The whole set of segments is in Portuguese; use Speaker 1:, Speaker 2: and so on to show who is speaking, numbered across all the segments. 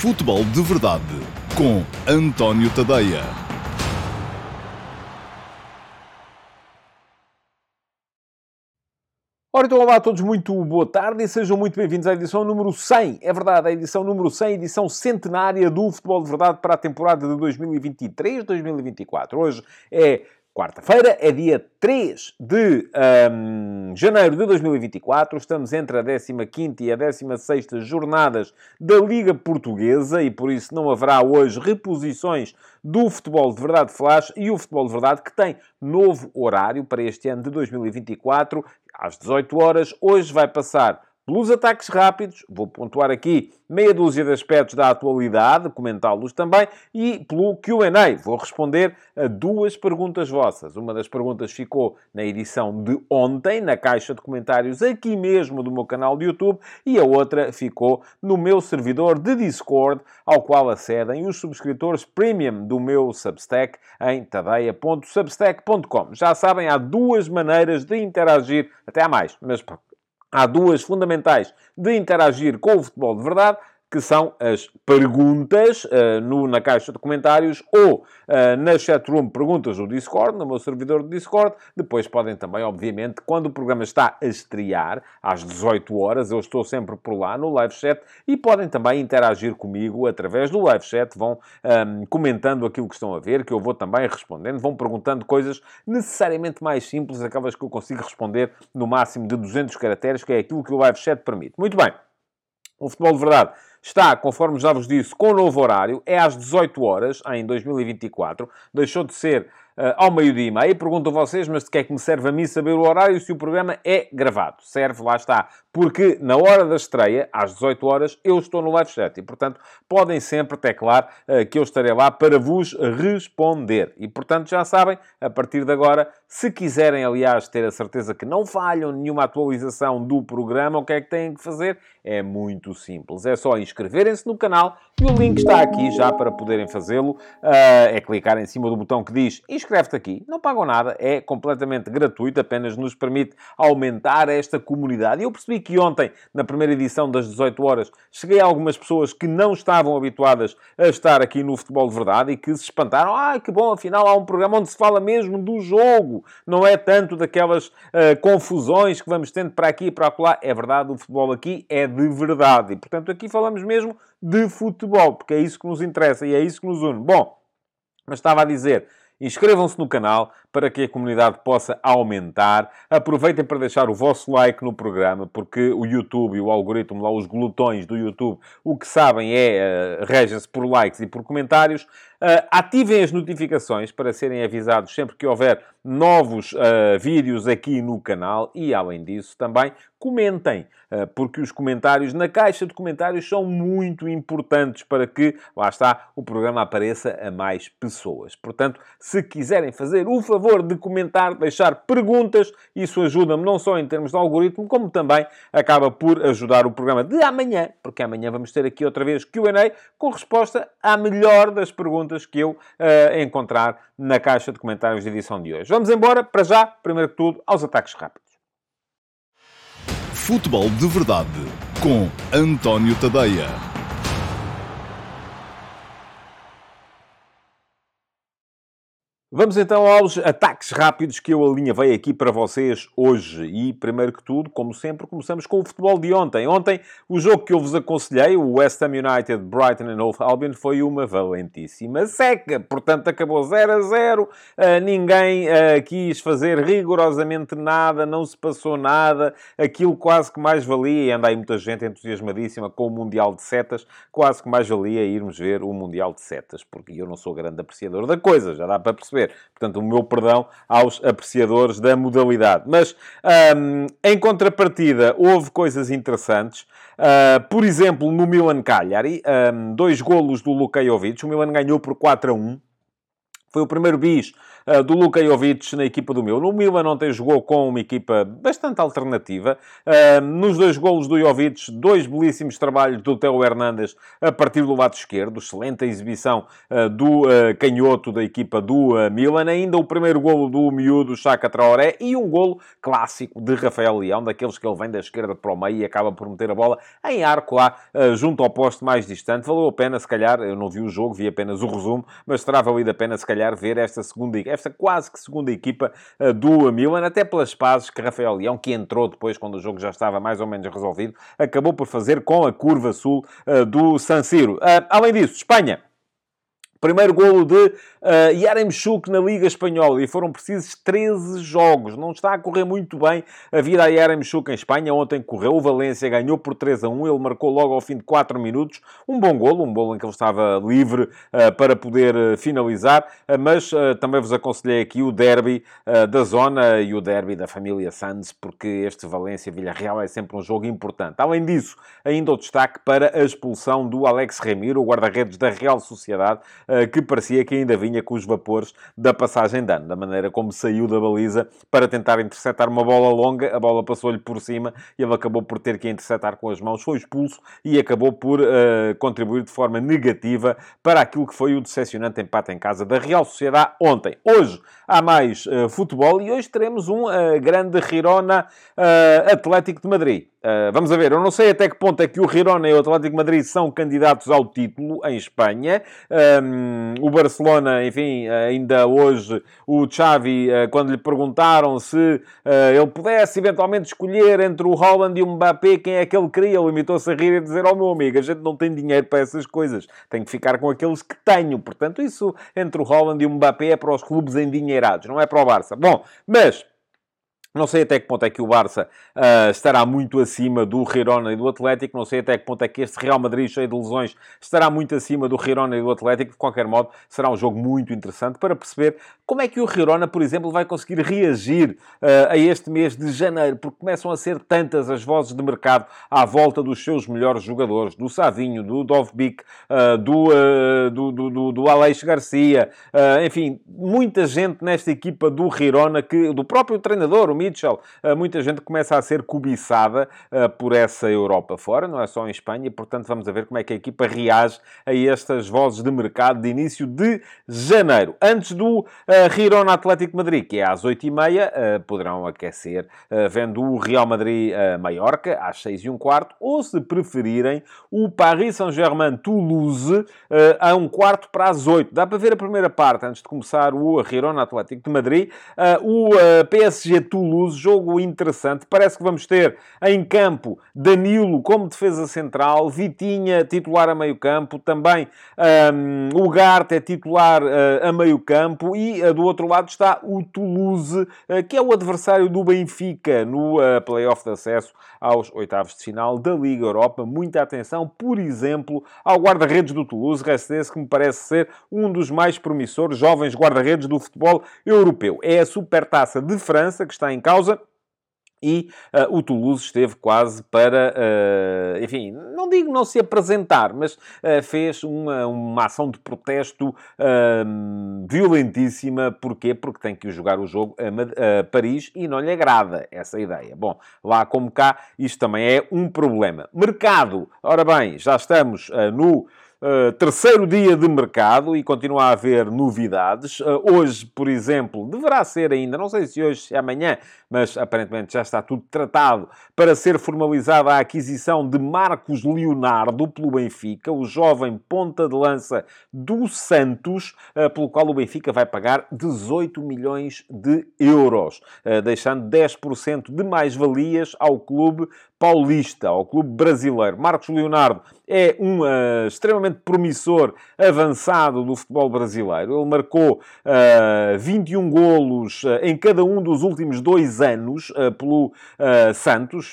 Speaker 1: Futebol de Verdade com António Tadeia.
Speaker 2: Ora, então, olá a todos, muito boa tarde e sejam muito bem-vindos à edição número 100. É verdade, a edição número 100, edição centenária do Futebol de Verdade para a temporada de 2023-2024. Hoje é Quarta-feira é dia 3 de um, janeiro de 2024. Estamos entre a 15 e a 16 jornadas da Liga Portuguesa e por isso não haverá hoje reposições do Futebol de Verdade Flash e o Futebol de Verdade que tem novo horário para este ano de 2024 às 18 horas. Hoje vai passar pelos ataques rápidos, vou pontuar aqui meia dúzia de aspectos da atualidade, comentá-los também, e pelo QA. Vou responder a duas perguntas vossas. Uma das perguntas ficou na edição de ontem, na caixa de comentários aqui mesmo do meu canal de YouTube, e a outra ficou no meu servidor de Discord, ao qual acedem os subscritores premium do meu Substack em tadeia.substack.com. Já sabem, há duas maneiras de interagir, até há mais, mas há duas fundamentais de interagir com o futebol de verdade, que são as perguntas uh, no, na caixa de comentários ou uh, na chatroom perguntas do Discord, no meu servidor do Discord. Depois podem também, obviamente, quando o programa está a estrear, às 18 horas, eu estou sempre por lá no live chat e podem também interagir comigo através do live chat, vão um, ehm, comentando aquilo que estão a ver, que eu vou também respondendo, vão perguntando coisas necessariamente mais simples, aquelas que eu consigo responder no máximo de 200 caracteres, que é aquilo que o live chat permite. Muito bem. O futebol de verdade está, conforme já vos disse, com o novo horário. É às 18 horas, em 2024. Deixou de ser uh, ao meio-dia e meio. Pergunto a vocês, mas de que é que me serve a mim saber o horário se o programa é gravado? Serve, lá está. Porque na hora da estreia, às 18 horas, eu estou no live chat. E, portanto, podem sempre teclar uh, que eu estarei lá para vos responder. E, portanto, já sabem, a partir de agora, se quiserem, aliás, ter a certeza que não falham nenhuma atualização do programa, o que é que têm que fazer? É muito simples. É só inscreverem-se no canal e o link está aqui já para poderem fazê-lo. Uh, é clicar em cima do botão que diz inscreve-te aqui. Não pagam nada, é completamente gratuito, apenas nos permite aumentar esta comunidade. E eu percebi que ontem, na primeira edição das 18 horas, cheguei a algumas pessoas que não estavam habituadas a estar aqui no Futebol de Verdade e que se espantaram. Ah, que bom, afinal há um programa onde se fala mesmo do jogo. Não é tanto daquelas uh, confusões que vamos tendo para aqui e para lá. É verdade, o futebol aqui é de verdade. E, portanto, aqui falamos mesmo de futebol, porque é isso que nos interessa e é isso que nos une. Bom, mas estava a dizer Inscrevam-se no canal para que a comunidade possa aumentar. Aproveitem para deixar o vosso like no programa, porque o YouTube e o algoritmo, lá os glutões do YouTube, o que sabem é uh, regem-se por likes e por comentários. Uh, ativem as notificações para serem avisados sempre que houver novos uh, vídeos aqui no canal e, além disso, também comentem, porque os comentários na caixa de comentários são muito importantes para que, lá está, o programa apareça a mais pessoas. Portanto, se quiserem fazer o favor de comentar, deixar perguntas, isso ajuda-me não só em termos de algoritmo, como também acaba por ajudar o programa de amanhã, porque amanhã vamos ter aqui outra vez QA com resposta à melhor das perguntas que eu uh, encontrar na caixa de comentários da edição de hoje. Vamos embora, para já, primeiro que tudo, aos ataques rápidos.
Speaker 1: Futebol de Verdade com António Tadeia.
Speaker 2: Vamos então aos ataques rápidos que eu alinhavei aqui para vocês hoje. E, primeiro que tudo, como sempre, começamos com o futebol de ontem. Ontem, o jogo que eu vos aconselhei, o West Ham United, Brighton and Hove Albion, foi uma valentíssima seca. Portanto, acabou 0 a 0. Uh, ninguém uh, quis fazer rigorosamente nada, não se passou nada. Aquilo quase que mais valia, e anda aí muita gente entusiasmadíssima com o Mundial de Setas, quase que mais valia irmos ver o Mundial de Setas, porque eu não sou grande apreciador da coisa, já dá para perceber Portanto, o meu perdão aos apreciadores da modalidade. Mas, um, em contrapartida, houve coisas interessantes. Uh, por exemplo, no Milan-Cagliari, um, dois golos do Luka Jovic. O Milan ganhou por 4 a 1. Foi o primeiro bis do Luka Jovic na equipa do meu. No Milan ontem jogou com uma equipa bastante alternativa. Uh, nos dois golos do Jovic, dois belíssimos trabalhos do Teo Hernandes a partir do lado esquerdo. Excelente exibição uh, do canhoto da equipa do Milan. Ainda o primeiro golo do miúdo Chaka Traoré e um golo clássico de Rafael Leão, daqueles que ele vem da esquerda para o meio e acaba por meter a bola em arco lá, junto ao poste mais distante. Valeu a pena, se calhar, eu não vi o jogo, vi apenas o resumo, mas terá valido a pena, se calhar, ver esta segunda, esta quase que segunda equipa uh, do Milan, até pelas pazes que Rafael Leão, que entrou depois, quando o jogo já estava mais ou menos resolvido, acabou por fazer com a curva sul uh, do San Siro. Uh, além disso, Espanha. Primeiro golo de uh, Yaremchuk na Liga Espanhola e foram precisos 13 jogos. Não está a correr muito bem a vida a Yaremchuk em Espanha. Ontem correu, o Valência ganhou por 3 a 1. Ele marcou logo ao fim de 4 minutos. Um bom golo, um golo em que ele estava livre uh, para poder uh, finalizar. Mas também vos aconselhei aqui o derby da zona e o derby da família Sands, porque este Valência-Villarreal é sempre um jogo importante. Além disso, ainda o destaque para a expulsão do Alex Remiro, o guarda-redes da Real Sociedade eh, que parecia que ainda vinha com os vapores da passagem de ano, da maneira como saiu da baliza para tentar interceptar uma bola longa, a bola passou-lhe por cima e ele acabou por ter que interceptar com as mãos, foi expulso e acabou por uh, contribuir de forma negativa para aquilo que foi o decepcionante empate em casa da Real Sociedade ontem. Hoje há mais uh, futebol e hoje teremos um uh, grande Girona Atlético de Madrid. Uh, vamos ver, eu não sei até que ponto é que o Girona e o Atlético Madrid são candidatos ao título em Espanha. Um, o Barcelona, enfim, ainda hoje o Xavi, uh, quando lhe perguntaram se uh, ele pudesse eventualmente escolher entre o Holland e o Mbappé, quem é que ele queria, limitou-se a rir e dizer oh, meu amigo, a gente não tem dinheiro para essas coisas, tenho que ficar com aqueles que tenho. Portanto, isso entre o Holland e o Mbappé é para os clubes endinheirados, não é para o Barça. Bom, mas não sei até que ponto é que o Barça uh, estará muito acima do Girona e do Atlético. Não sei até que ponto é que este Real Madrid, cheio de lesões, estará muito acima do Girona e do Atlético. De qualquer modo, será um jogo muito interessante para perceber como é que o Girona, por exemplo, vai conseguir reagir uh, a este mês de janeiro, porque começam a ser tantas as vozes de mercado à volta dos seus melhores jogadores, do Savinho, do Dovbik, uh, do, do, do, do, do Aleix Garcia, enfim, muita gente nesta equipa do Girona, que, do próprio treinador, o Mitchell, eh, muita gente começa a ser cobiçada eh, por essa Europa fora, não é só em Espanha, e portanto vamos a ver como é que a equipa reage a estas vozes de mercado de início de janeiro. Antes do uh, Girona Atlético Madrid, que é às 8h30, poderão aquecer vendo o Real Madrid-Mallorca às 6 h um quarto, ou se preferirem, o Paris Saint-Germain-Toulouse a um quarto para as 8. Dá para ver a primeira parte, antes de começar o Girona Atlético de Madrid. o PSG-Toulouse Toulouse, jogo interessante. Parece que vamos ter em campo Danilo como defesa central, Vitinha titular a meio campo, também um, o Garte é titular uh, a meio campo e uh, do outro lado está o Toulouse, uh, que é o adversário do Benfica no uh, play-off de acesso aos oitavos de final da Liga Europa. Muita atenção, por exemplo, ao guarda-redes do Toulouse, Restes, que me parece ser um dos mais promissores jovens guarda-redes do futebol europeu. É a Supertaça de França que está em causa. E uh, o Toulouse esteve quase para, uh, enfim, não digo não se apresentar, mas uh, fez uma, uma ação de protesto violentíssima. Porquê? Porque tem que jogar o jogo a, a, Paris e não lhe agrada essa ideia. Bom, lá como cá, isto também é um problema. Mercado, ora bem, já estamos no Uh, terceiro dia de mercado e continua a haver novidades. Uh, hoje, por exemplo, deverá ser ainda, não sei se hoje, se amanhã, mas aparentemente já está tudo tratado para ser formalizada a aquisição de Marcos Leonardo pelo Benfica, o jovem ponta de lança do Santos, uh, pelo qual o Benfica vai pagar 18 milhões de euros, deixando 10% de mais-valias ao clube paulista, ao clube brasileiro. Marcos Leonardo é um uh, extremamente promissor avançado do futebol brasileiro. Ele marcou uh, 21 golos em cada um dos últimos dois anos uh, pelo Santos.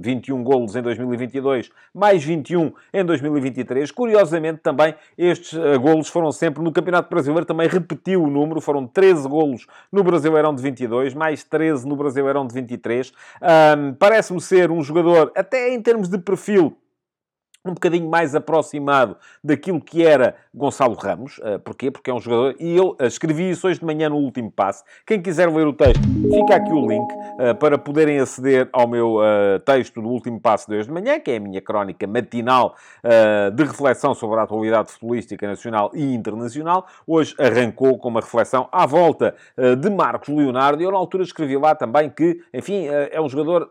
Speaker 2: 21 golos em 2022, mais 21 em 2023. Curiosamente, também estes golos foram sempre no Campeonato Brasileiro, também repetiu o número, foram 13 golos no Brasileirão de 22, mais 13 no Brasileirão de 23. Parece-me ser um jogador, até em termos de perfil, um bocadinho mais aproximado daquilo que era Gonçalo Ramos. Uh, porquê? Porque é um jogador... E eu uh, escrevi isso hoje de manhã no último passo. Quem quiser ler o texto, fica aqui o link uh, para poderem aceder ao meu texto do último passo de hoje de manhã, que é a minha crónica matinal de reflexão sobre a atualidade futebolística nacional e internacional. Hoje arrancou com uma reflexão à volta de Marcos Leonardo. E eu, na altura, escrevi lá também que, enfim, é um jogador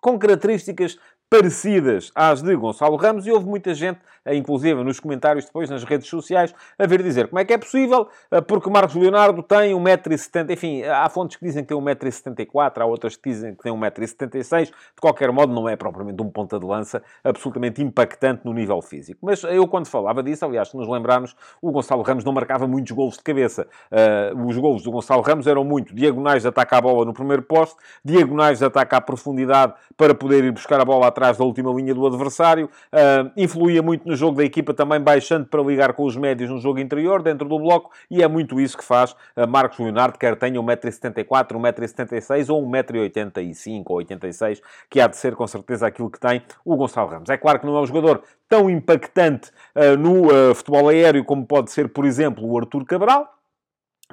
Speaker 2: com características parecidas às de Gonçalo Ramos e houve muita gente, inclusive nos comentários depois nas redes sociais, a vir dizer como é que é possível, eh, porque Marcos Leonardo tem 1,70m, enfim, há fontes que dizem que tem 1,74m, há outras que dizem que tem 1,76m, de qualquer modo não é propriamente um ponta de lança absolutamente impactante no nível físico. Mas eu quando falava disso, aliás, se nos lembrarmos, o Gonçalo Ramos não marcava muitos golos de cabeça. Uh, os golos do Gonçalo Ramos eram muito diagonais de ataque à bola no primeiro poste, diagonais de ataque à profundidade para poder ir buscar a bola atrás da última linha do adversário. Uh, influía muito no jogo da equipa, também baixando para ligar com os médios no jogo interior, dentro do bloco, e é muito isso que faz uh, Marcos Leonardo, quer tenha 1,74m, 1,76m ou 1,85m ou 86 que há de ser com certeza aquilo que tem o Gonçalo Ramos. É claro que não é um jogador tão impactante uh, no futebol aéreo como pode ser, por exemplo, o Artur Cabral,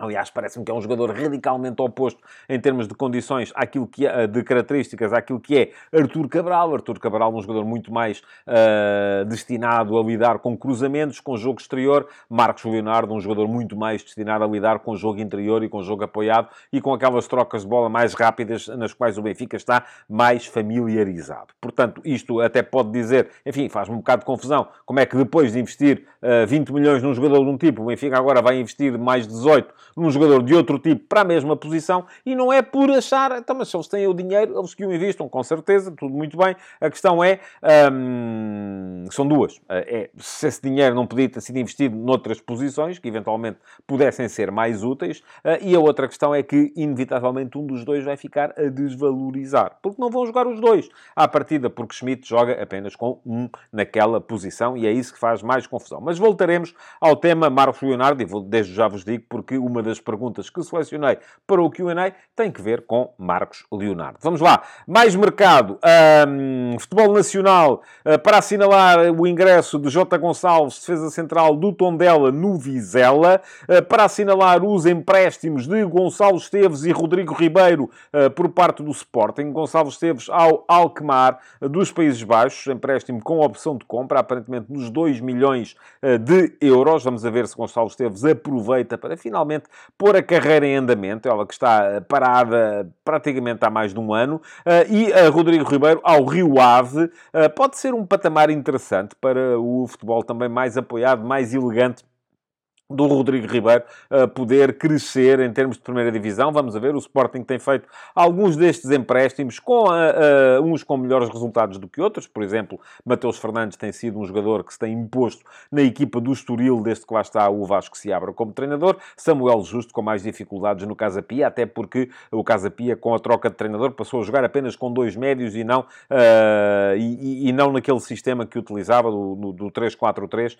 Speaker 2: Aliás, parece-me que é um jogador radicalmente oposto em termos de condições àquilo que é, de características àquilo que é Artur Cabral. Artur Cabral é um jogador muito mais uh, destinado a lidar com cruzamentos, com jogo exterior. Marcos Leonardo, um jogador muito mais destinado a lidar com jogo interior e com jogo apoiado e com aquelas trocas de bola mais rápidas nas quais o Benfica está mais familiarizado. Portanto, isto até pode dizer, enfim, faz-me um bocado de confusão, como é que depois de investir uh, ah, 20 milhões num jogador de um tipo, o Benfica agora vai investir mais 18 num jogador de outro tipo para a mesma posição e não é por achar, então, mas se eles têm o dinheiro, eles que o investam, com certeza, tudo muito bem. A questão é, hum, são duas. É, se esse dinheiro não podia ter sido investido noutras posições, que eventualmente pudessem ser mais úteis, eh, e a outra questão é que, inevitavelmente, um dos dois vai ficar a desvalorizar, porque não vão jogar os dois à partida, porque Schmidt joga apenas com um naquela posição e é isso que faz mais confusão. Mas voltaremos ao tema Marcos Leonardo, e vou, desde já vos digo, porque uma uma das perguntas que selecionei para o Q&A tem que ver com Marcos Leonardo. Vamos lá. Mais mercado. Um, futebol Nacional uh, para assinalar o ingresso de J. Gonçalves, defesa central do Tondela no Vizela. Uh, para assinalar os empréstimos de Gonçalo Esteves e Rodrigo Ribeiro uh, por parte do Sporting. Gonçalo Esteves ao Alkmaar dos Países Baixos. Empréstimo com opção de compra, aparentemente nos 2 milhões de euros. Vamos a ver se Gonçalo Esteves aproveita para finalmente pôr a carreira em andamento, ela que está parada praticamente há mais de um ano, eh, e a Rodrigo Ribeiro ao Rio Ave. Eh, pode ser um patamar interessante para o futebol também mais apoiado, mais elegante do Rodrigo Ribeiro uh, poder crescer em termos de primeira divisão. Vamos a ver, o Sporting tem feito alguns destes empréstimos, com, uh, uh, uns com melhores resultados do que outros. Por exemplo, Mateus Fernandes tem sido um jogador que se tem imposto na equipa do Estoril, desde que lá está o Vasco se abra como treinador. Samuel Justo com mais dificuldades no Casa Pia, até porque o Casa Pia, com a troca de treinador, passou a jogar apenas com dois médios e não, e, e, não naquele sistema que utilizava, do, do 3-4-3,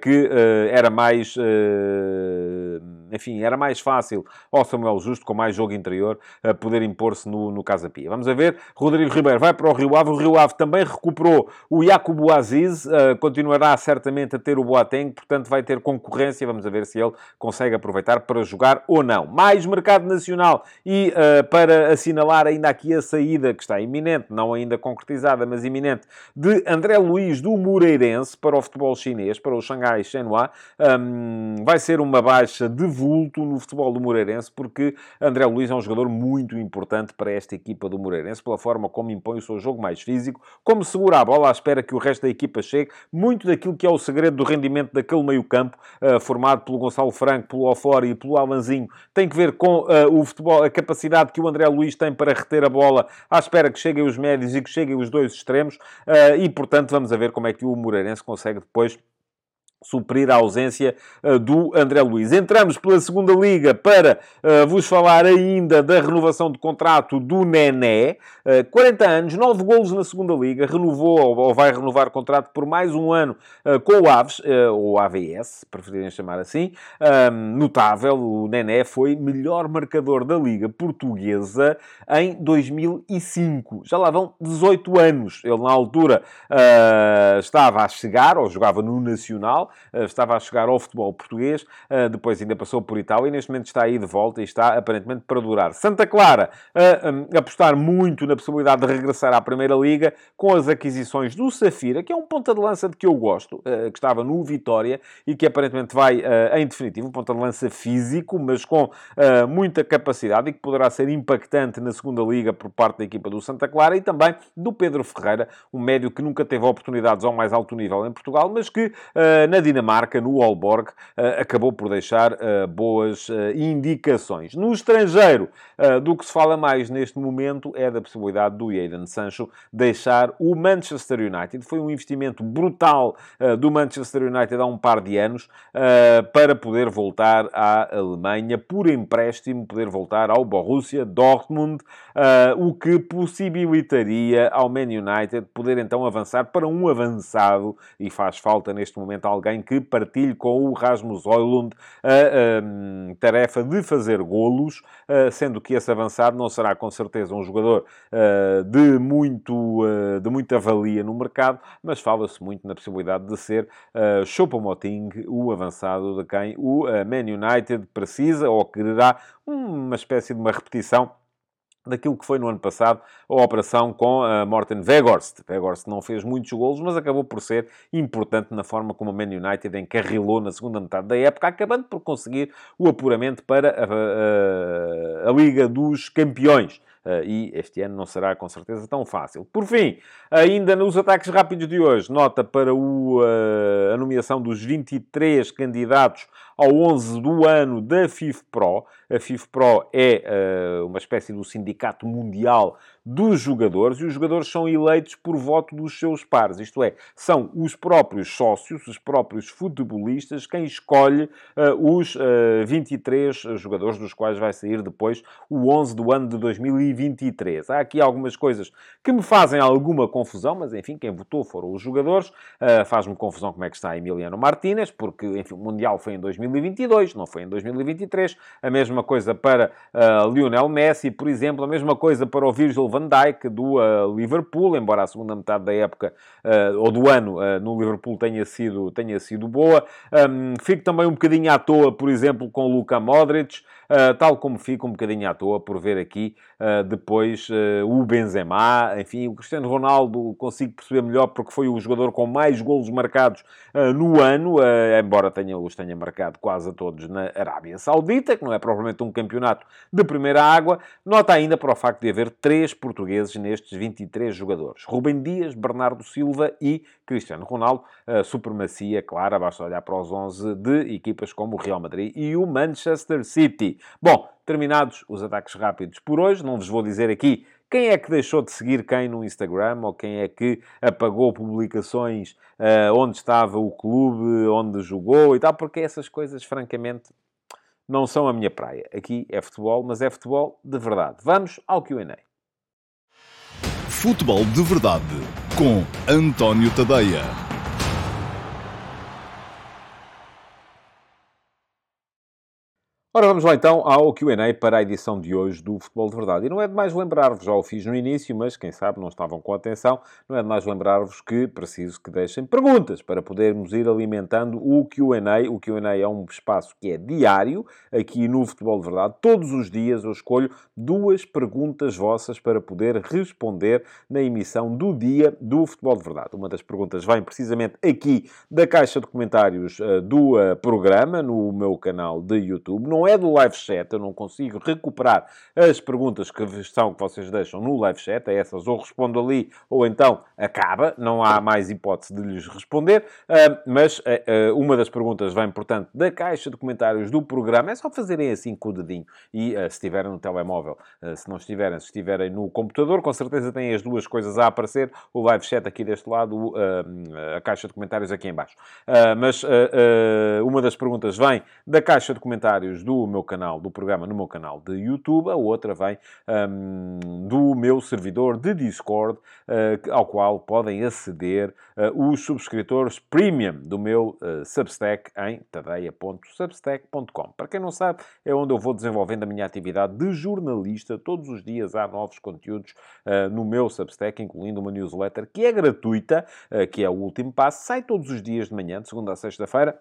Speaker 2: que era mais Euh, enfim, era mais fácil ao Samuel Justo, com mais jogo interior, poder impor-se no, no Casa Pia. Vamos a ver. Rodrigo Ribeiro vai para o Rio Ave. O Rio Ave também recuperou o Jacobo Aziz. Eh, continuará certamente a ter o Boateng, portanto vai ter concorrência. Vamos a ver se ele consegue aproveitar para jogar ou não. Mais mercado nacional e uh, para assinalar ainda aqui a saída que está iminente, não ainda concretizada, mas iminente, de André Luiz do Moreirense para o futebol chinês, para o Xangai Shenhua. Um, vai ser uma baixa de vulto no futebol do Moreirense, porque André Luiz é um jogador muito importante para esta equipa do Moreirense, pela forma como impõe o seu jogo mais físico, como segura a bola à espera que o resto da equipa chegue, muito daquilo que é o segredo do rendimento daquele meio-campo, uh, formado pelo Gonçalo Franco, pelo Ofori e pelo Alanzinho, tem que ver com uh, o futebol, a capacidade que o André Luiz tem para reter a bola à espera que cheguem os médios e que cheguem os dois extremos, uh, e portanto vamos a ver como é que o Moreirense consegue depois suprir a ausência uh, do André Luiz. Entramos pela segunda liga para uh, vos falar ainda da renovação de contrato do Nené. Uh, 40 anos, 9 golos na segunda liga, renovou ou, vai renovar contrato por mais um ano com o Aves, ou AVS, preferirem chamar assim. notável, o Nené foi melhor marcador da liga portuguesa em 2005. Já lá vão 18 anos. Ele na altura estava a chegar, ou jogava no Nacional, eh, estava a chegar ao futebol português, eh, depois ainda passou por Itália e neste momento está aí de volta e está aparentemente para durar. Santa Clara a apostar muito na possibilidade de regressar à Primeira Liga com as aquisições do Safira, que é um ponta de lança de que eu gosto, eh, que estava no Vitória e que aparentemente vai, em definitivo, um ponta de lança físico, mas com muita capacidade e que poderá ser impactante na segunda Liga por parte da equipa do Santa Clara e também do Pedro Ferreira, um médio que nunca teve oportunidades ao mais alto nível em Portugal, mas que na Dinamarca, no Aalborg, eh, acabou por deixar eh, boas eh, indicações. No estrangeiro, do que se fala mais neste momento é da possibilidade do Jadon Sancho deixar o Manchester United. Foi um investimento brutal do Manchester United há um par de anos para poder voltar à Alemanha por empréstimo, poder voltar ao Borussia Dortmund, o que possibilitaria ao Man United poder então avançar para um avançado e faz falta neste momento alguém que partilhe com o Rasmus Oilund a, a, tarefa de fazer golos, sendo que esse avançado não será com certeza um jogador de, muito, de muita valia no mercado, mas fala-se muito na possibilidade de ser Choupo-Moting, o avançado de quem o Man United precisa ou quererá uma espécie de uma repetição daquilo que foi no ano passado a operação com a Morten Weghorst. Weghorst não fez muitos golos, mas acabou por ser importante na forma como o Man United encarrilou na segunda metade da época, acabando por conseguir o apuramento para a, a, a Liga dos Campeões. Uh, e este ano não será com certeza tão fácil. Por fim, ainda nos ataques rápidos de hoje, nota para o, uh, a nomeação dos 23 candidatos ao 11 do ano da FIFPRO. A FIFPRO é uh, uma espécie do sindicato mundial dos jogadores e os jogadores são eleitos por voto dos seus pares. Isto é, são os próprios sócios, os próprios futebolistas, quem escolhe uh, os uh, 23 jogadores dos quais vai sair depois o 11 do ano de 2023. Há aqui algumas coisas que me fazem alguma confusão, mas enfim, quem votou foram os jogadores. Uh, Faz-me confusão como é que está Emiliano Martínez, porque enfim, o Mundial foi em 2022, não foi em 2023. A mesma coisa para uh, Lionel Messi, por exemplo, a mesma coisa para o Virgil van Dijk do uh, Liverpool, embora a segunda metade da época uh, ou do ano no Liverpool tenha sido, tenha sido boa. Um, fico também um bocadinho à toa, por exemplo, com o Luka Modric, tal como fico um bocadinho à toa por ver aqui depois o Benzema, enfim, o Cristiano Ronaldo consigo perceber melhor porque foi o jogador com mais golos marcados no ano, embora tenha, os tenha marcado quase a todos na Arábia Saudita, que não é provavelmente um campeonato de primeira água. Nota ainda para o facto de haver três portugueses nestes 23 jogadores. Rubem Dias, Bernardo Silva e Cristiano Ronaldo. Supremacia, claro, basta olhar para os 11 de equipas como o Real Madrid e o Manchester City. Bom, terminados os ataques rápidos por hoje, não vos vou dizer aqui quem é que deixou de seguir quem no Instagram ou quem é que apagou publicações uh, onde estava o clube, onde jogou e tal, porque essas coisas, francamente, não são a minha praia. Aqui é futebol, mas é futebol de verdade. Vamos ao QA.
Speaker 1: Futebol de Verdade com António Tadeia.
Speaker 2: Ora, vamos lá então ao Q&A para a edição de hoje do Futebol de Verdade. E não é demais lembrar-vos, já o fiz no início, mas quem sabe não estavam com atenção, não é demais lembrar-vos que preciso que deixem perguntas para podermos ir alimentando o Q&A. O Q&A é um espaço que é diário aqui no Futebol de Verdade. Todos os dias eu escolho duas perguntas vossas para poder responder na emissão do dia do Futebol de Verdade. Uma das perguntas vem precisamente aqui da caixa de comentários uh, do uh, programa, no meu canal de YouTube. Não não é do live chat, eu não consigo recuperar as perguntas que são que vocês deixam no live chat, a essas ou respondo ali ou então acaba, não há mais hipótese de lhes responder, uh, mas uh, uma das perguntas vem, portanto, da caixa de comentários do programa, é só fazerem assim com o dedinho e se estiverem no telemóvel, se não estiverem, se estiverem no computador, com certeza têm as duas coisas a aparecer, o live chat aqui deste lado, a caixa de comentários aqui em baixo. mas uma das perguntas vem da caixa de comentários do meu canal, do programa no meu canal de YouTube, a outra vem um, do meu servidor de Discord, uh, ao qual podem aceder uh, os subscritores premium do meu uh, Substack em tadeia.substack.com. Para quem não sabe, é onde eu vou desenvolvendo a minha atividade de jornalista. Todos os dias há novos conteúdos no meu Substack, incluindo uma newsletter que é gratuita, que é o último passo, sai todos os dias de manhã, de segunda a sexta-feira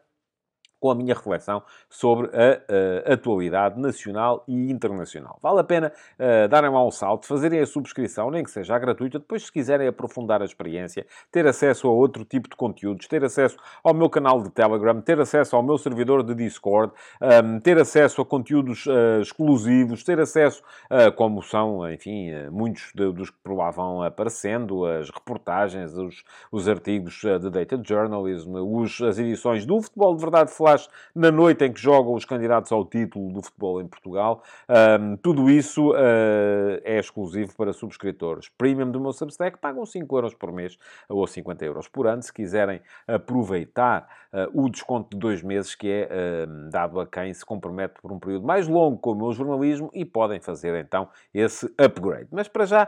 Speaker 2: com a minha reflexão sobre a, a atualidade nacional e internacional. Vale a pena uh, darem lá um salto, fazerem a subscrição, nem que seja gratuita, depois se quiserem aprofundar a experiência, ter acesso a outro tipo de conteúdos, ter acesso ao meu canal de Telegram, ter acesso ao meu servidor de Discord, um, ehm, ter acesso a conteúdos uh, exclusivos, ter acesso, uh, como são, enfim, muitos de, dos que por lá vão aparecendo, as reportagens, os, os artigos de Data Journalism, os, as edições do Futebol de Verdade Flash, faz na noite em que jogam os candidatos ao título do futebol em Portugal. Um, tudo isso uh, é exclusivo para subscritores. Premium do meu Substack pagam 5 euros por mês ou 50 euros por ano, se quiserem aproveitar uh, o desconto de dois meses que é uh, dado a quem se compromete por um período mais longo com o meu jornalismo e podem fazer então esse upgrade. Mas para já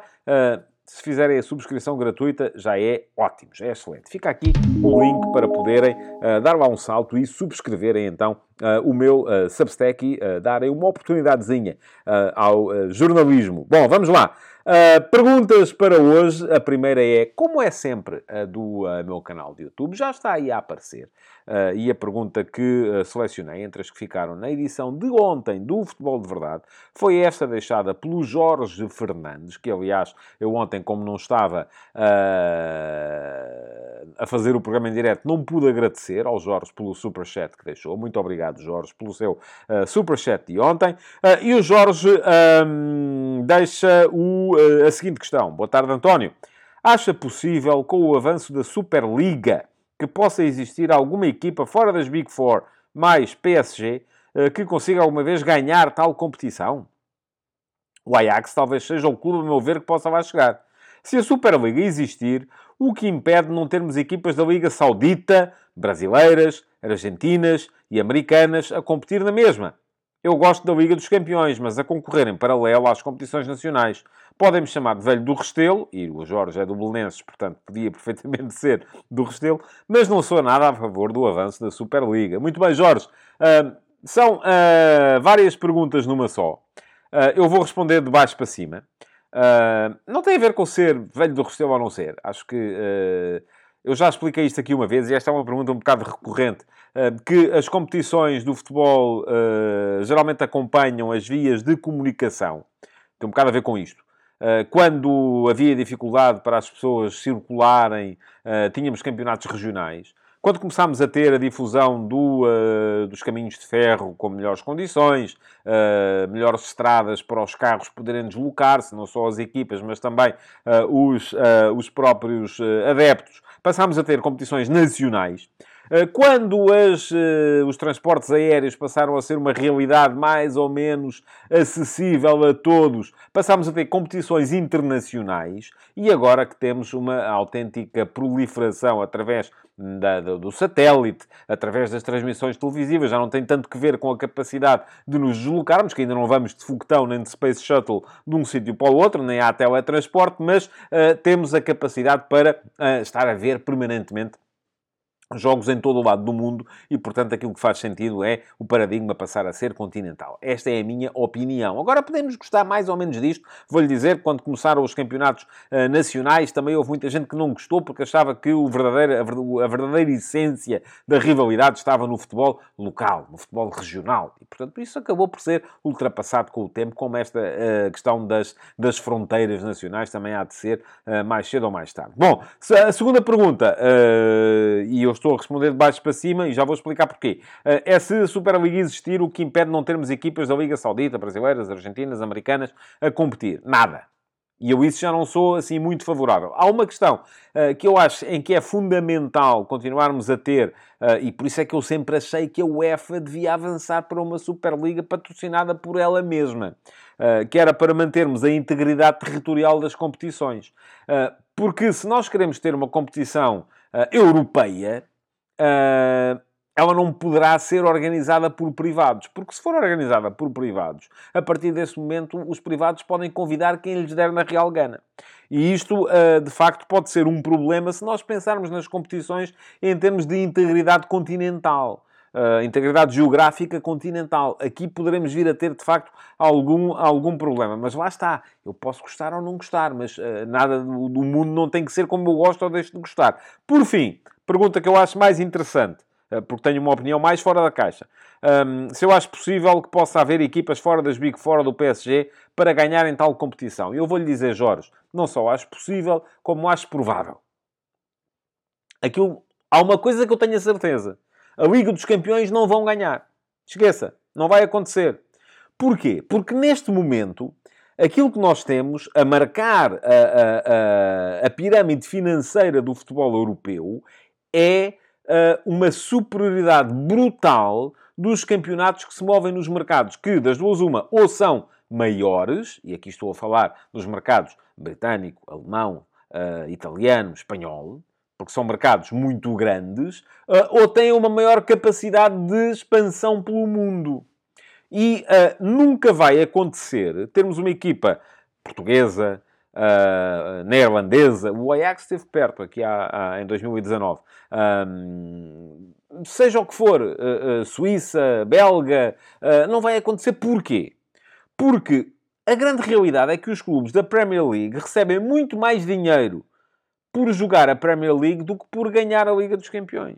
Speaker 2: se fizerem a subscrição gratuita, já é ótimo, já é excelente. Fica aqui o link para poderem uh, dar lá um salto e subscreverem então uh, o meu uh, Substack e darem uma oportunidadezinha ao jornalismo. Bom, vamos lá. Uh, perguntas para hoje. A primeira é, como é sempre a do uh, meu canal de YouTube, já está aí a aparecer. Uh, e a pergunta que selecionei entre as que ficaram na edição de ontem do Futebol de Verdade foi esta deixada pelo Jorge Fernandes, que aliás, eu ontem, como não estava a fazer o programa em direto, não pude agradecer ao Jorge pelo superchat que deixou. Muito obrigado, Jorge, pelo seu superchat de ontem. e o Jorge um, deixa o a seguinte questão. Boa tarde, António. Acha possível, com o avanço da Superliga, que possa existir alguma equipa fora das Big Four, mais PSG, eh, que consiga alguma vez ganhar tal competição? O Ajax talvez seja o clube, a meu ver, que possa lá chegar. Se a Superliga existir, o que impede não termos equipas da Liga Saudita, brasileiras, argentinas e americanas a competir na mesma? Eu gosto da Liga dos Campeões, mas a concorrer em paralelo às competições nacionais. Podem-me chamar de velho do Restelo, e o Jorge é do Belenenses, portanto podia perfeitamente ser do Restelo, mas não sou nada a favor do avanço da Superliga. Muito bem, Jorge. Uh, são uh, várias perguntas numa só. Uh, eu vou responder de baixo para cima. não tem a ver com ser velho do Restelo ou não ser. Acho que eu já expliquei isto aqui uma vez e esta é uma pergunta um bocado recorrente, eh, que as competições do futebol uh, geralmente acompanham as vias de comunicação. Tem um bocado a ver com isto. Uh, quando havia dificuldade para as pessoas circularem, tínhamos campeonatos regionais. Quando começámos a ter a difusão do, uh, dos caminhos de ferro com melhores condições, uh, melhores estradas para os carros poderem deslocar-se, não só as equipas, mas também uh, os, os próprios adeptos, passámos a ter competições nacionais. Quando as, os transportes aéreos passaram a ser uma realidade mais ou menos acessível a todos, passámos a ter competições internacionais e agora que temos uma autêntica proliferação através da, do satélite, através das transmissões televisivas, já não tem tanto que ver com a capacidade de nos deslocarmos, que ainda não vamos de foguetão nem de Space Shuttle de um sítio para o outro, nem há teletransporte, mas uh, temos a capacidade para uh, estar a ver permanentemente jogos em todo o lado do mundo e, portanto, aquilo que faz sentido é o paradigma passar a ser continental. Esta é a minha opinião. Agora, podemos gostar mais ou menos disto. Vou-lhe dizer, quando começaram os campeonatos uh, nacionais, também houve muita gente que não gostou porque achava que o verdadeiro, a verdadeira essência da rivalidade estava no futebol local, no futebol regional. E, portanto, isso acabou por ser ultrapassado com o tempo, como esta uh, questão das, das fronteiras nacionais também há de ser uh, mais cedo ou mais tarde. Bom, a segunda pergunta, e eu estou a responder de baixo para cima e já vou explicar porquê. Uh, é se a Superliga existir o que impede não termos equipas da Liga Saudita, brasileiras, argentinas, americanas a competir. Nada. E eu isso já não sou assim muito favorável. Há uma questão uh, que eu acho em que é fundamental continuarmos a ter, uh, e por isso é que eu sempre achei que a UEFA devia avançar para uma Superliga patrocinada por ela mesma, uh, que era para mantermos a integridade territorial das competições. porque se nós queremos ter uma competição europeia, ela não poderá ser organizada por privados. Porque se for organizada por privados, a partir desse momento, os privados podem convidar quem lhes der na real gana. E isto, ah, de facto, pode ser um problema se nós pensarmos nas competições em termos de integridade continental. Uh, integridade geográfica continental. Aqui poderemos vir a ter, de facto, algum, algum problema. Mas lá está. Eu posso gostar ou não gostar, mas uh, nada do, do mundo não tem que ser como eu gosto ou deixo de gostar. Por fim, pergunta que eu acho mais interessante. Eh, porque tenho uma opinião mais fora da caixa. Um, se eu acho possível que possa haver equipas fora das Big Four do PSG para ganharem tal competição. Eu vou-lhe dizer, Jorge, não só acho possível, como acho provável. Aquilo, há uma coisa que eu tenho a certeza. A Liga dos Campeões não vão ganhar. Esqueça, não vai acontecer. Porquê? Porque neste momento, aquilo que nós temos a marcar a, a, a, pirâmide financeira do futebol europeu é uh, uma superioridade brutal dos campeonatos que se movem nos mercados, que das duas uma, ou são maiores, e aqui estou a falar dos mercados britânico, alemão, uh, italiano, espanhol, porque são mercados muito grandes, uh, ou têm uma maior capacidade de expansão pelo mundo. E uh, nunca vai acontecer termos uma equipa portuguesa, uh, neerlandesa. O Ajax esteve perto aqui há, há em 2019. Um, seja o que for, uh, Suíça, Belga, não vai acontecer. Porquê? Porque a grande realidade é que os clubes da Premier League recebem muito mais dinheiro por jogar a Premier League do que por ganhar a Liga dos Campeões.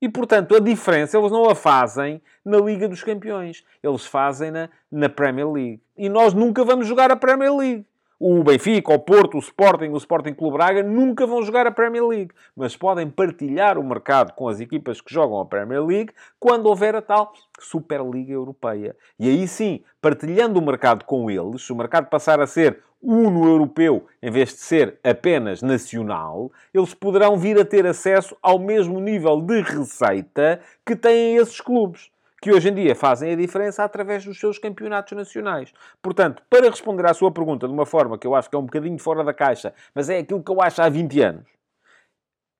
Speaker 2: E, portanto, a diferença eles não a fazem na Liga dos Campeões. Eles fazem-na na Premier League. E nós nunca vamos jogar a Premier League. O Benfica, o Porto, o Sporting, o Sporting Clube Braga nunca vão jogar a Premier League, mas podem partilhar o mercado com as equipas que jogam a Premier League quando houver a tal Superliga Europeia. E aí sim, partilhando o mercado com eles, se o mercado passar a ser uno europeu em vez de ser apenas nacional, eles poderão vir a ter acesso ao mesmo nível de receita que têm esses clubes que hoje em dia fazem a diferença através dos seus campeonatos nacionais. Portanto, para responder à sua pergunta de uma forma que eu acho que é um bocadinho fora da caixa, mas é aquilo que eu acho há 20 anos,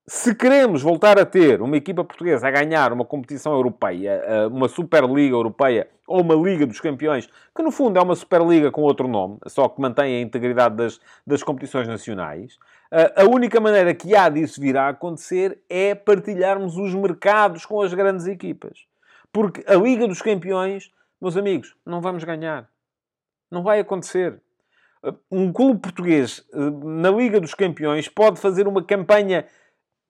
Speaker 2: se queremos voltar a ter uma equipa portuguesa a ganhar uma competição europeia, eh, uma Superliga Europeia ou uma Liga dos Campeões, que no fundo é uma Superliga com outro nome, só que mantém a integridade das, das competições nacionais, eh, a única maneira que há disso vir a acontecer é partilharmos os mercados com as grandes equipas. Porque a Liga dos Campeões, meus amigos, não vamos ganhar. Não vai acontecer. Um clube português eh, na Liga dos Campeões pode fazer uma campanha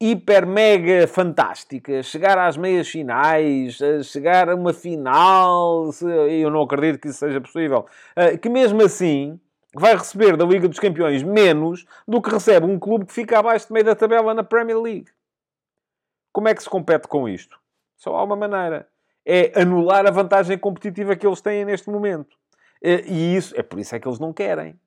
Speaker 2: hiper mega fantástica, chegar às meias finais, chegar a uma final, eu não acredito que isso seja possível, eh, que mesmo assim vai receber da Liga dos Campeões menos do que recebe um clube que fica abaixo de meio da tabela na Premier League. Como é que se compete com isto? Só há uma maneira é anular a vantagem competitiva que eles têm neste momento. Eh, e isso, é por isso é que eles não querem.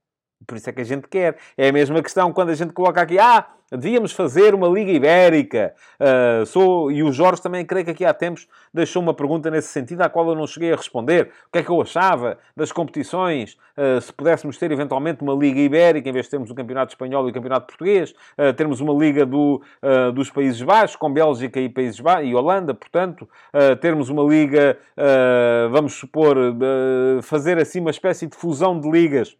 Speaker 2: Por isso é que a gente quer. É a mesma questão quando a gente coloca aqui, ah, devíamos fazer uma Liga Ibérica. Uh, sou... E o Jorge também, creio que aqui há tempos, deixou uma pergunta nesse sentido, à qual eu não cheguei a responder. O que é que eu achava das competições? Uh, se pudéssemos ter eventualmente uma Liga Ibérica, em vez de termos o Campeonato Espanhol e o Campeonato Português, uh, termos uma Liga do, dos Países Baixos, com Bélgica e Países Baixos, e Holanda, portanto, termos uma Liga, vamos supor, fazer assim uma espécie de fusão de ligas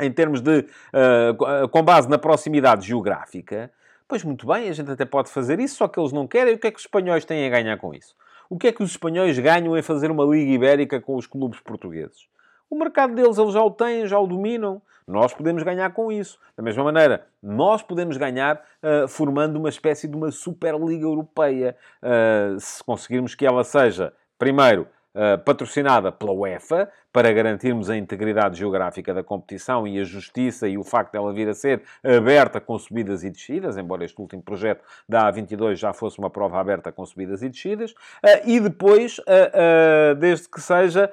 Speaker 2: em termos de. Uh, com base na proximidade geográfica, pois muito bem, a gente até pode fazer isso, só que eles não querem. O que é que os espanhóis têm a ganhar com isso? O que é que os espanhóis ganham em fazer uma Liga Ibérica com os clubes portugueses? O mercado deles eles já o têm, já o dominam. Nós podemos ganhar com isso. Da mesma maneira, nós podemos ganhar uh, formando uma espécie de uma Superliga Europeia. Uh, se conseguirmos que ela seja, primeiro, uh, patrocinada pela UEFA, para garantirmos a integridade geográfica da competição e a justiça e o facto dela vir a ser aberta com subidas e descidas, embora este último projeto da A22 já fosse uma prova aberta com subidas e descidas, uh, e depois, uh, desde que seja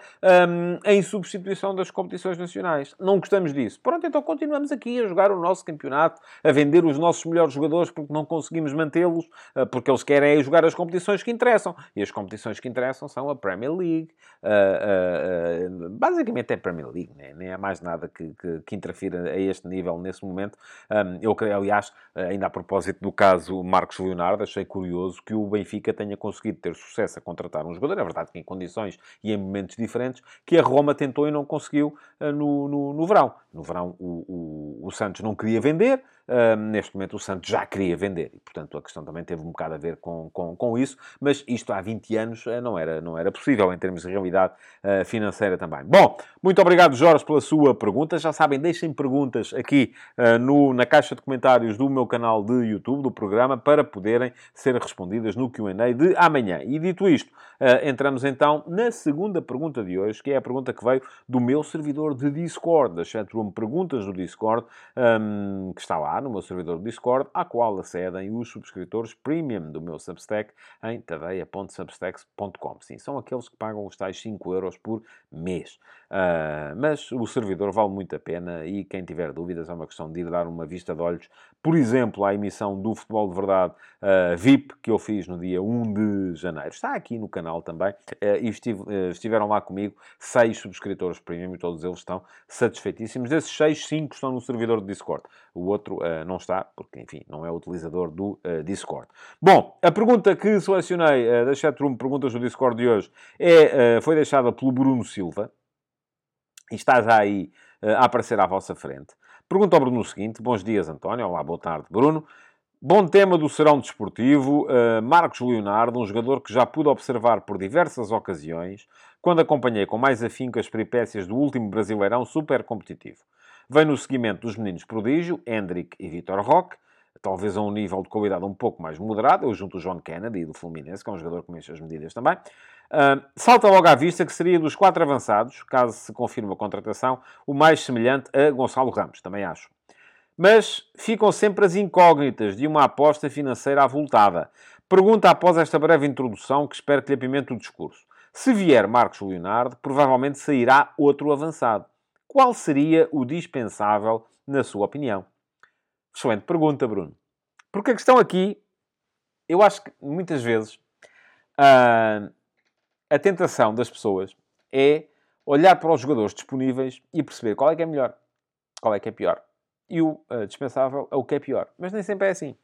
Speaker 2: um, em substituição das competições nacionais. Não gostamos disso. Pronto, então continuamos aqui a jogar o nosso campeonato, a vender os nossos melhores jogadores porque não conseguimos mantê-los, porque eles querem jogar as competições que interessam. E as competições que interessam são a Premier League, uh, uh, basicamente é Premier League, né? nem há mais nada que, que, que interfira a este nível nesse momento. Um, eu creio, aliás, ainda a propósito do caso Marcos Leonardo, achei curioso que o Benfica tenha conseguido ter sucesso a contratar um jogador, é verdade que em condições e em momentos diferentes, que a Roma tentou e não conseguiu uh, no, no, no, verão. No verão o, o, o Santos não queria vender, Uh, neste momento o Santos já queria vender e, portanto, a questão também teve um bocado a ver com, com, com isso, mas isto há 20 anos uh, não, era, não era possível em termos de realidade uh, financeira também. Bom, muito obrigado, Jorge, pela sua pergunta. Já sabem, deixem perguntas aqui no, na caixa de comentários do meu canal de YouTube, do programa, para poderem ser respondidas no QA de amanhã. E dito isto, entramos então na segunda pergunta de hoje, que é a pergunta que veio do meu servidor de Discord, da chatroom Perguntas do Discord, um, que está lá no meu servidor do Discord, à qual acedem os subscritores premium do meu Substack em tadeia.substacks.com. Sim, são aqueles que pagam os tais 5 euros por mês. Uh, mas o servidor vale muito a pena e quem tiver dúvidas é uma questão de ir dar uma vista de olhos, por exemplo, à emissão do Futebol de Verdade uh, VIP que eu fiz no dia 1 de janeiro. Está aqui no canal também uh, e estive, estiveram lá comigo seis subscritores premium e todos eles estão satisfeitíssimos. Desses seis, cinco estão no servidor do Discord. O outro uh, não está, porque, enfim, não é utilizador do uh, Discord. Bom, a pergunta que selecionei uh, da chatroom Perguntas do Discord de hoje é, foi deixada pelo Bruno Silva. E está já aí a aparecer à vossa frente. Pergunta ao Bruno o seguinte. Bons dias, António. Olá, boa tarde, Bruno. Bom tema do serão desportivo. Uh, Marcos Leonardo, um jogador que já pude observar por diversas ocasiões, quando acompanhei com mais afinco as peripécias do último Brasileirão super competitivo. Vem no seguimento dos meninos prodígio, Hendrick e Vitor Roque, talvez a um nível de qualidade um pouco mais moderado. Eu junto o John Kennedy, do Fluminense, que é um jogador com as medidas também. Uh, salta logo à vista que seria dos quatro avançados, caso se confirme a contratação, o mais semelhante a Gonçalo Ramos, também acho. Mas ficam sempre as incógnitas de uma aposta financeira avultada. Pergunta após esta breve introdução que espero que lhe apimente o discurso. Se vier Marcos Leonardo, provavelmente sairá outro avançado. Qual seria o dispensável, na sua opinião? Excelente pergunta, Bruno. Porque a questão aqui, eu acho que muitas vezes uh, a tentação das pessoas é olhar para os jogadores disponíveis e perceber qual é que é melhor, qual é que é pior. E o uh, dispensável é o que é pior. Mas nem sempre é assim.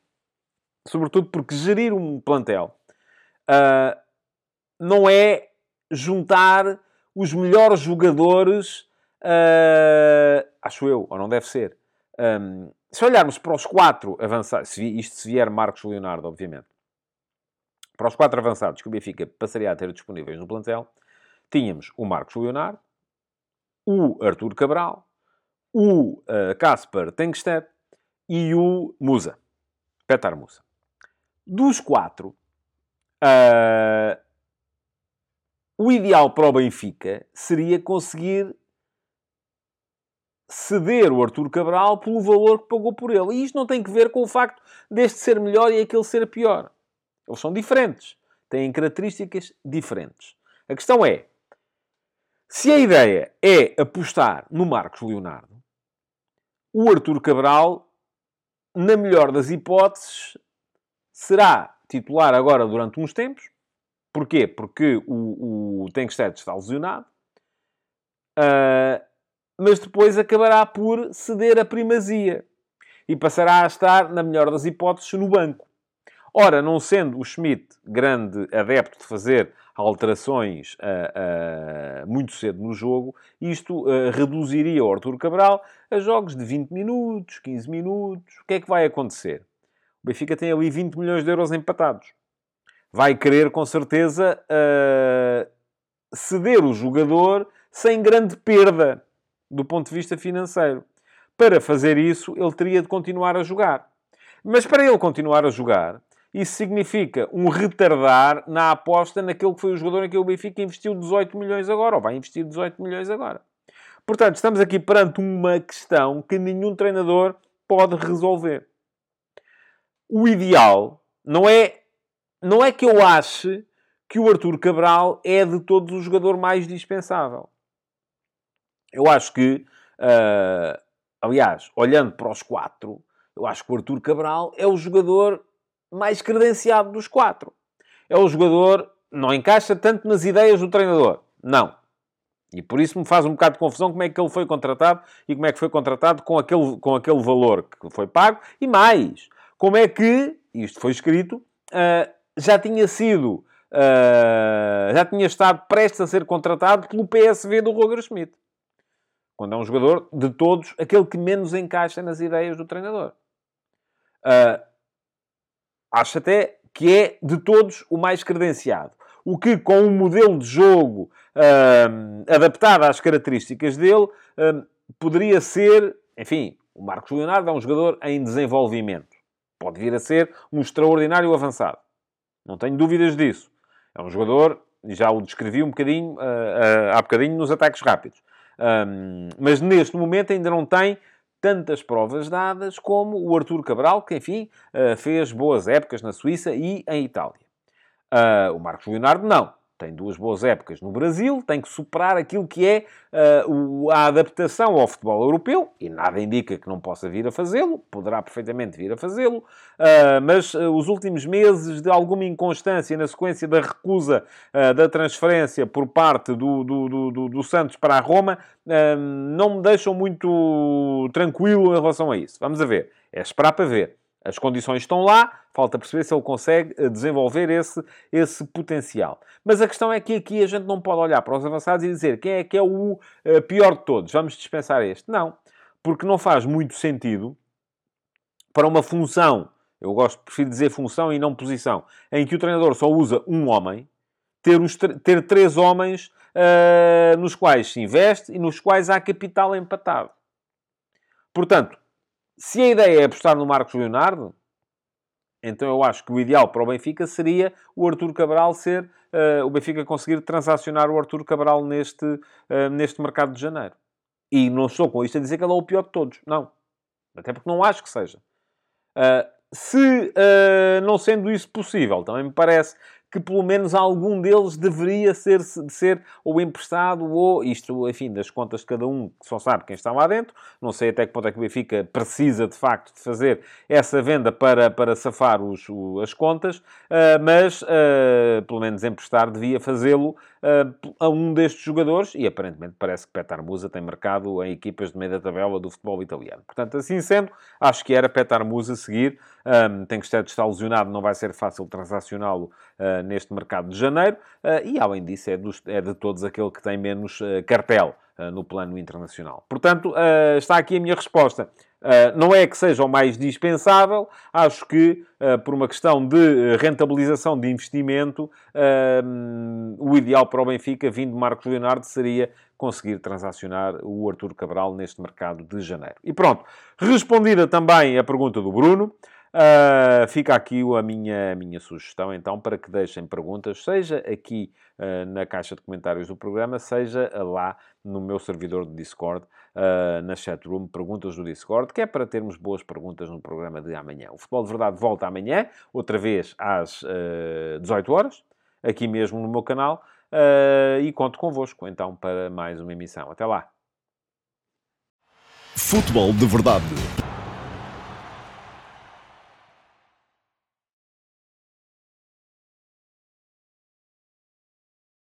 Speaker 2: Sobretudo porque gerir um plantel uh, não é juntar os melhores jogadores Uh, acho eu, ou não deve ser. Um, se olharmos para os quatro avançados, se, isto se vier Marcos Leonardo, obviamente, para os quatro avançados que o Benfica passaria a ter disponíveis no plantel, tínhamos o Marcos Leonardo, o Artur Cabral, o uh, Kasper Tenkstedt e o Musa, Petar Musa. Dos quatro, uh, o ideal para o Benfica seria conseguir ceder o Artur Cabral pelo valor que pagou por ele. E isto não tem que ver com o facto deste ser melhor e aquele ser pior. Eles são diferentes. Têm características diferentes. A questão é, se a ideia é apostar no Marcos Leonardo, o Artur Cabral, na melhor das hipóteses, será titular agora durante uns tempos. Porquê? Porque o, o Tenkstedt está lesionado. Uh, mas depois acabará por ceder a primazia e passará a estar, na melhor das hipóteses, no banco. Ora, não sendo o Schmidt grande adepto de fazer alterações uh, uh, muito cedo no jogo, isto uh, reduziria o Artur Cabral a jogos de 20 minutos, 15 minutos. O que é que vai acontecer? O Benfica tem ali 20 milhões de euros empatados. Vai querer, com certeza, ceder o jogador sem grande perda do ponto de vista financeiro. Para fazer isso, ele teria de continuar a jogar. Mas para ele continuar a jogar, isso significa um retardar na aposta naquele que foi o jogador em que o Benfica investiu 18 milhões agora, ou vai investir 18 milhões agora. Portanto, estamos aqui perante uma questão que nenhum treinador pode resolver. O ideal não é, não é que eu ache que o Arthur Cabral é de todos o jogador mais dispensável. Eu acho que, uh, aliás, olhando para os quatro, eu acho que o Arthur Cabral é o jogador mais credenciado dos quatro. É o jogador, não encaixa tanto nas ideias do treinador. Não. E por isso me faz um bocado de confusão como é que ele foi contratado e como é que foi contratado com aquele, com aquele valor que foi pago. E mais, como é que, isto foi escrito, uh, já tinha sido, uh, já tinha estado prestes a ser contratado pelo PSV do Roger Schmidt. Quando é um jogador, de todos, aquele que menos encaixa nas ideias do treinador. Uh, acho até que é, de todos, o mais credenciado. O que, com um modelo de jogo uh, adaptado às características dele, uh, poderia ser, enfim, o Marcos Leonardo é um jogador em desenvolvimento. Pode vir a ser um extraordinário avançado. Não tenho dúvidas disso. É um jogador, já o descrevi um bocadinho, há bocadinho, nos ataques rápidos. Um, mas neste momento ainda não tem tantas provas dadas como o Artur Cabral, que, enfim, uh, fez boas épocas na Suíça e em Itália. Uh, o Marcos Leonardo não tem duas boas épocas no Brasil, tem que superar aquilo que é uh, a adaptação ao futebol europeu, e nada indica que não possa vir a fazê-lo, poderá perfeitamente vir a fazê-lo, uh, mas uh, os últimos meses de alguma inconstância na sequência da recusa da transferência por parte do, do, do, do Santos para a Roma não me deixam muito tranquilo em relação a isso. Vamos a ver. É esperar para ver. As condições estão lá, falta perceber se ele consegue eh, desenvolver esse, esse potencial. Mas a questão é que aqui a gente não pode olhar para os avançados e dizer quem é que é o uh, pior de todos, vamos dispensar este. Não, porque não faz muito sentido para uma função, eu gosto, prefiro dizer função e não posição, em que o treinador só usa um homem, ter, os, ter três homens uh, nos quais se investe e nos quais há capital empatado. Portanto, se a ideia é apostar no Marcos Leonardo, então eu acho que o ideal para o Benfica seria o Artur Cabral ser, uh, o Benfica conseguir transacionar o Artur Cabral neste, uh, neste mercado de janeiro. E não estou com isto a dizer que ele é o pior de todos. Não. Até porque não acho que seja. Uh, se não sendo isso possível, também me parece que pelo menos algum deles deveria ser, ser ou emprestado ou, isto, enfim, das contas de cada um, que só sabe quem está lá dentro. Não sei até que ponto é que o Benfica precisa, de facto, de fazer essa venda para, para safar os, o, as contas, uh, mas, uh, pelo menos emprestar, devia fazê-lo uh, a um destes jogadores e, aparentemente, parece que Petar Musa tem marcado em equipas de meio da tabela do futebol italiano. Portanto, assim sendo, acho que era Petar Musa seguir. Um, tem que estar, estar lesionado, não vai ser fácil transacioná-lo neste mercado de janeiro. Uh, e, além disso, é, dos, é, de todos aquele que tem menos uh, cartel no plano internacional. Portanto, está aqui a minha resposta. Não é que seja o mais dispensável, acho que, por uma questão de rentabilização de investimento, o ideal para o Benfica, vindo de Marcos Leonardo, seria conseguir transacionar o Artur Cabral neste mercado de janeiro. E pronto, respondida também a pergunta do Bruno. Uh, fica aqui a minha, a minha sugestão, então, para que deixem perguntas, seja aqui uh, na caixa de comentários do programa, seja lá no meu servidor de Discord, uh, na chatroom, perguntas do Discord, que é para termos boas perguntas no programa de amanhã. O Futebol de Verdade volta amanhã, outra vez às 18 horas, aqui mesmo no meu canal, e conto convosco, então, para mais uma emissão. Até lá!
Speaker 1: Futebol de Verdade